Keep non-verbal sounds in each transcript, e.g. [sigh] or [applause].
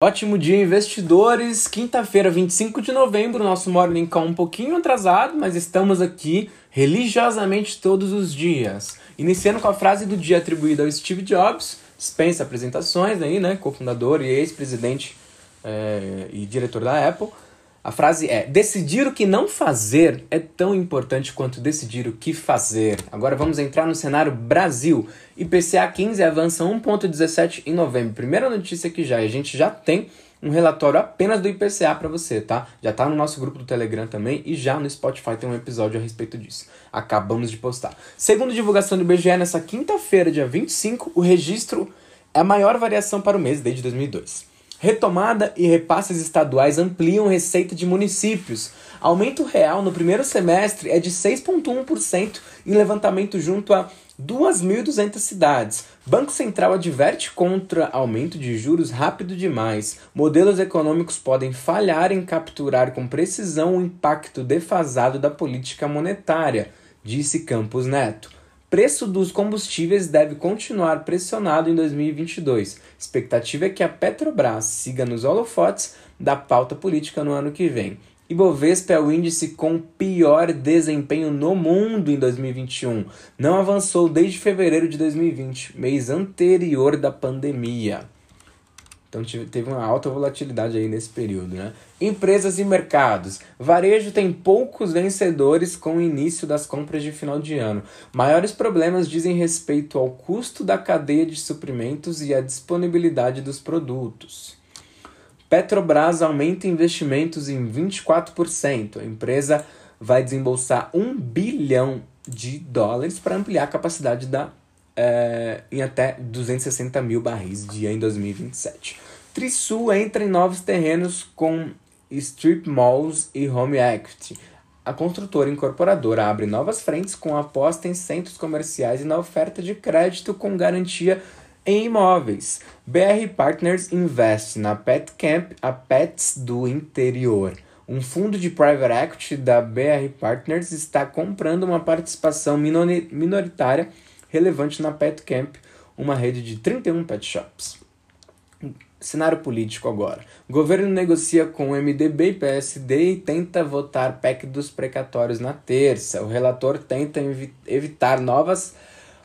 Ótimo dia, investidores! Quinta-feira, 25 de novembro, nosso Morning Call um pouquinho atrasado, mas estamos aqui religiosamente todos os dias. Iniciando com a frase do dia atribuída ao Steve Jobs, dispensa apresentações aí, né? Cofundador e ex-presidente é, e diretor da Apple. A frase é: decidir o que não fazer é tão importante quanto decidir o que fazer. Agora vamos entrar no cenário Brasil. IPCA 15 avança 1,17 em novembro. Primeira notícia que já, a gente já tem um relatório apenas do IPCA para você, tá? Já tá no nosso grupo do Telegram também e já no Spotify tem um episódio a respeito disso. Acabamos de postar. Segundo divulgação do IBGE, nessa quinta-feira, dia 25, o registro é a maior variação para o mês desde 2002. Retomada e repasses estaduais ampliam receita de municípios. Aumento real no primeiro semestre é de 6,1% em levantamento junto a 2.200 cidades. Banco Central adverte contra aumento de juros rápido demais. Modelos econômicos podem falhar em capturar com precisão o impacto defasado da política monetária, disse Campos Neto. Preço dos combustíveis deve continuar pressionado em 2022. Expectativa é que a Petrobras siga nos holofotes da pauta política no ano que vem. Ibovespa é o índice com pior desempenho no mundo em 2021. Não avançou desde fevereiro de 2020, mês anterior da pandemia. Então teve uma alta volatilidade aí nesse período, né? Empresas e mercados. Varejo tem poucos vencedores com o início das compras de final de ano. Maiores problemas dizem respeito ao custo da cadeia de suprimentos e à disponibilidade dos produtos. Petrobras aumenta investimentos em 24%. A empresa vai desembolsar 1 bilhão de dólares para ampliar a capacidade da é, em até 260 mil barris dia em 2027. Trisul entra em novos terrenos com strip malls e home equity. A construtora incorporadora abre novas frentes com aposta em centros comerciais e na oferta de crédito com garantia em imóveis. BR Partners investe na Pet Camp, a Pets do Interior. Um fundo de private equity da BR Partners está comprando uma participação minoritária relevante na Pet Camp, uma rede de 31 pet shops. Cenário político agora. O governo negocia com o MDB e PSD e tenta votar PEC dos precatórios na terça. O relator tenta evi evitar novas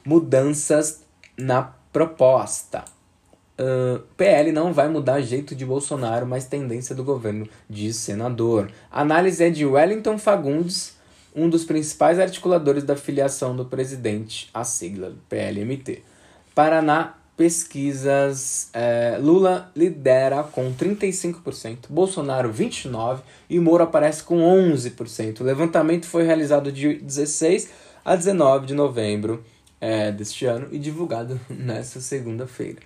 mudanças na proposta. Uh, PL não vai mudar jeito de Bolsonaro, mas tendência do governo, diz senador. A análise é de Wellington Fagundes, um dos principais articuladores da filiação do presidente à sigla PLMT. Paraná, pesquisas, é, Lula lidera com 35%, Bolsonaro 29% e Moro aparece com 11%. O levantamento foi realizado de 16 a 19 de novembro é, deste ano e divulgado [laughs] nesta segunda-feira.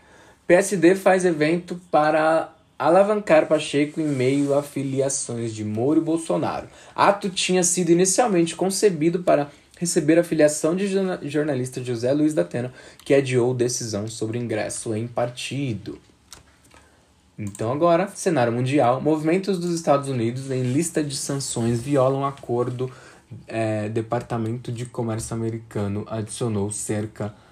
PSD faz evento para alavancar Pacheco em meio a filiações de Moro e Bolsonaro. Ato tinha sido inicialmente concebido para receber a filiação de jornalista José Luiz da Atena, que adiou decisão sobre ingresso em partido. Então agora, cenário mundial, movimentos dos Estados Unidos em lista de sanções violam acordo. É, Departamento de Comércio americano adicionou cerca de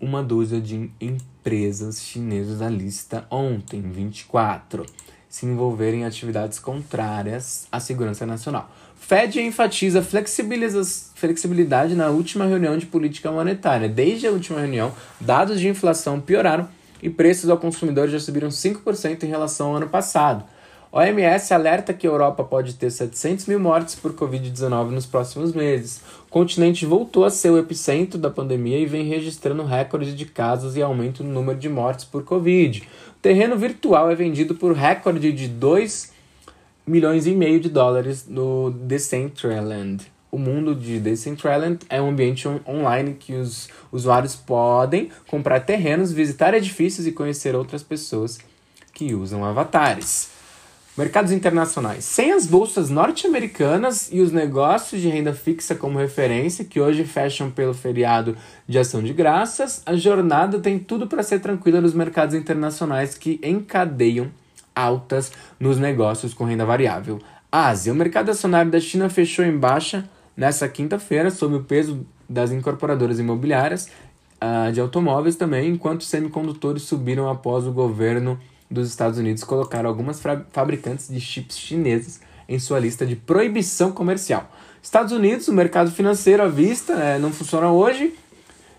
uma dúzia de empresas chinesas à lista ontem, 24, se envolverem em atividades contrárias à segurança nacional. Fed enfatiza flexibilidade na última reunião de política monetária. Desde a última reunião, dados de inflação pioraram e preços ao consumidor já subiram 5% em relação ao ano passado. OMS alerta que a Europa pode ter 700 mil mortes por Covid-19 nos próximos meses. O continente voltou a ser o epicentro da pandemia e vem registrando recorde de casos e aumento no número de mortes por Covid. O terreno virtual é vendido por recorde de 2 milhões e meio de dólares no Decentraland. O mundo de Decentraland é um ambiente on online que os usuários podem comprar terrenos, visitar edifícios e conhecer outras pessoas que usam avatares. Mercados internacionais. Sem as bolsas norte-americanas e os negócios de renda fixa como referência, que hoje fecham pelo feriado de ação de graças, a jornada tem tudo para ser tranquila nos mercados internacionais que encadeiam altas nos negócios com renda variável. Ásia. O mercado acionário da China fechou em baixa nessa quinta-feira, sob o peso das incorporadoras imobiliárias uh, de automóveis também, enquanto semicondutores subiram após o governo dos Estados Unidos colocar algumas fabricantes de chips chineses em sua lista de proibição comercial. Estados Unidos, o mercado financeiro à vista é, não funciona hoje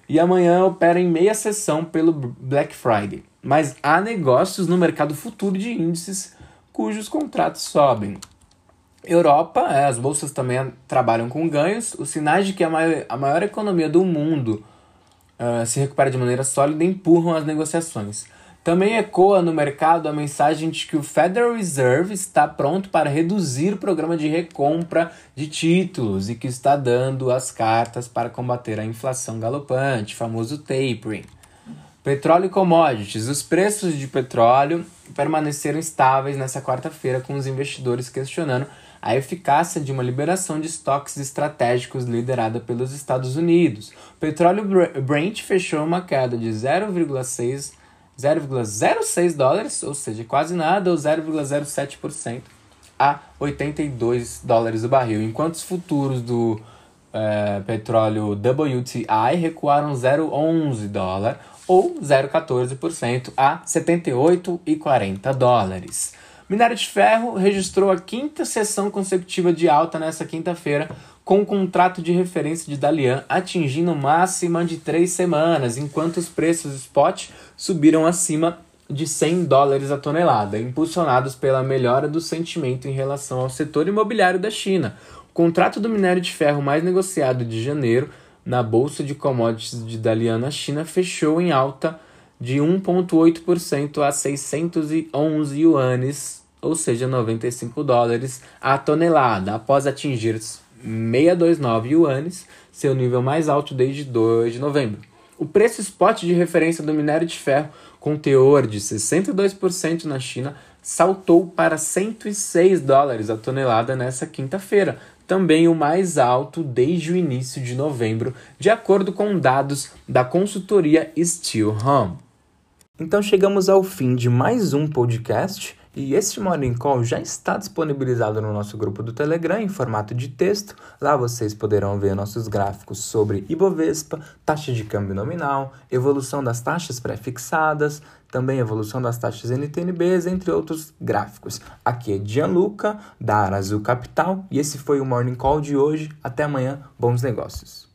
e amanhã opera em meia sessão pelo Black Friday. Mas há negócios no mercado futuro de índices cujos contratos sobem. Europa, é, as bolsas também trabalham com ganhos. Os sinais de que a maior, a maior economia do mundo uh, se recupera de maneira sólida empurram as negociações. Também ecoa no mercado a mensagem de que o Federal Reserve está pronto para reduzir o programa de recompra de títulos e que está dando as cartas para combater a inflação galopante, famoso tapering. Petróleo e commodities. Os preços de petróleo permaneceram estáveis nessa quarta-feira, com os investidores questionando a eficácia de uma liberação de estoques estratégicos liderada pelos Estados Unidos. Petróleo Brent fechou uma queda de 0,6 0,06 dólares, ou seja, quase nada, ou 0,07% a 82 dólares o barril, enquanto os futuros do é, petróleo WTI recuaram 0,11 dólar ou 0,14% a 78,40 dólares. Minério de ferro registrou a quinta sessão consecutiva de alta nessa quinta-feira, com o contrato de referência de Dalian atingindo máxima de três semanas, enquanto os preços spot subiram acima de 100 dólares a tonelada, impulsionados pela melhora do sentimento em relação ao setor imobiliário da China. O contrato do minério de ferro mais negociado de janeiro na bolsa de commodities de Dalian na China fechou em alta de 1,8% a 611 yuanes, ou seja, 95 dólares a tonelada, após atingir 629 yuanes, seu nível mais alto desde 2 de novembro. O preço spot de referência do minério de ferro, com teor de 62% na China, saltou para 106 dólares a tonelada nessa quinta-feira, também o mais alto desde o início de novembro, de acordo com dados da consultoria Steel Home. Então chegamos ao fim de mais um podcast. E este Morning Call já está disponibilizado no nosso grupo do Telegram em formato de texto. Lá vocês poderão ver nossos gráficos sobre Ibovespa, taxa de câmbio nominal, evolução das taxas pré-fixadas, também evolução das taxas NTNBs, entre outros gráficos. Aqui é Gianluca, da Arazul Capital, e esse foi o Morning Call de hoje. Até amanhã, bons negócios.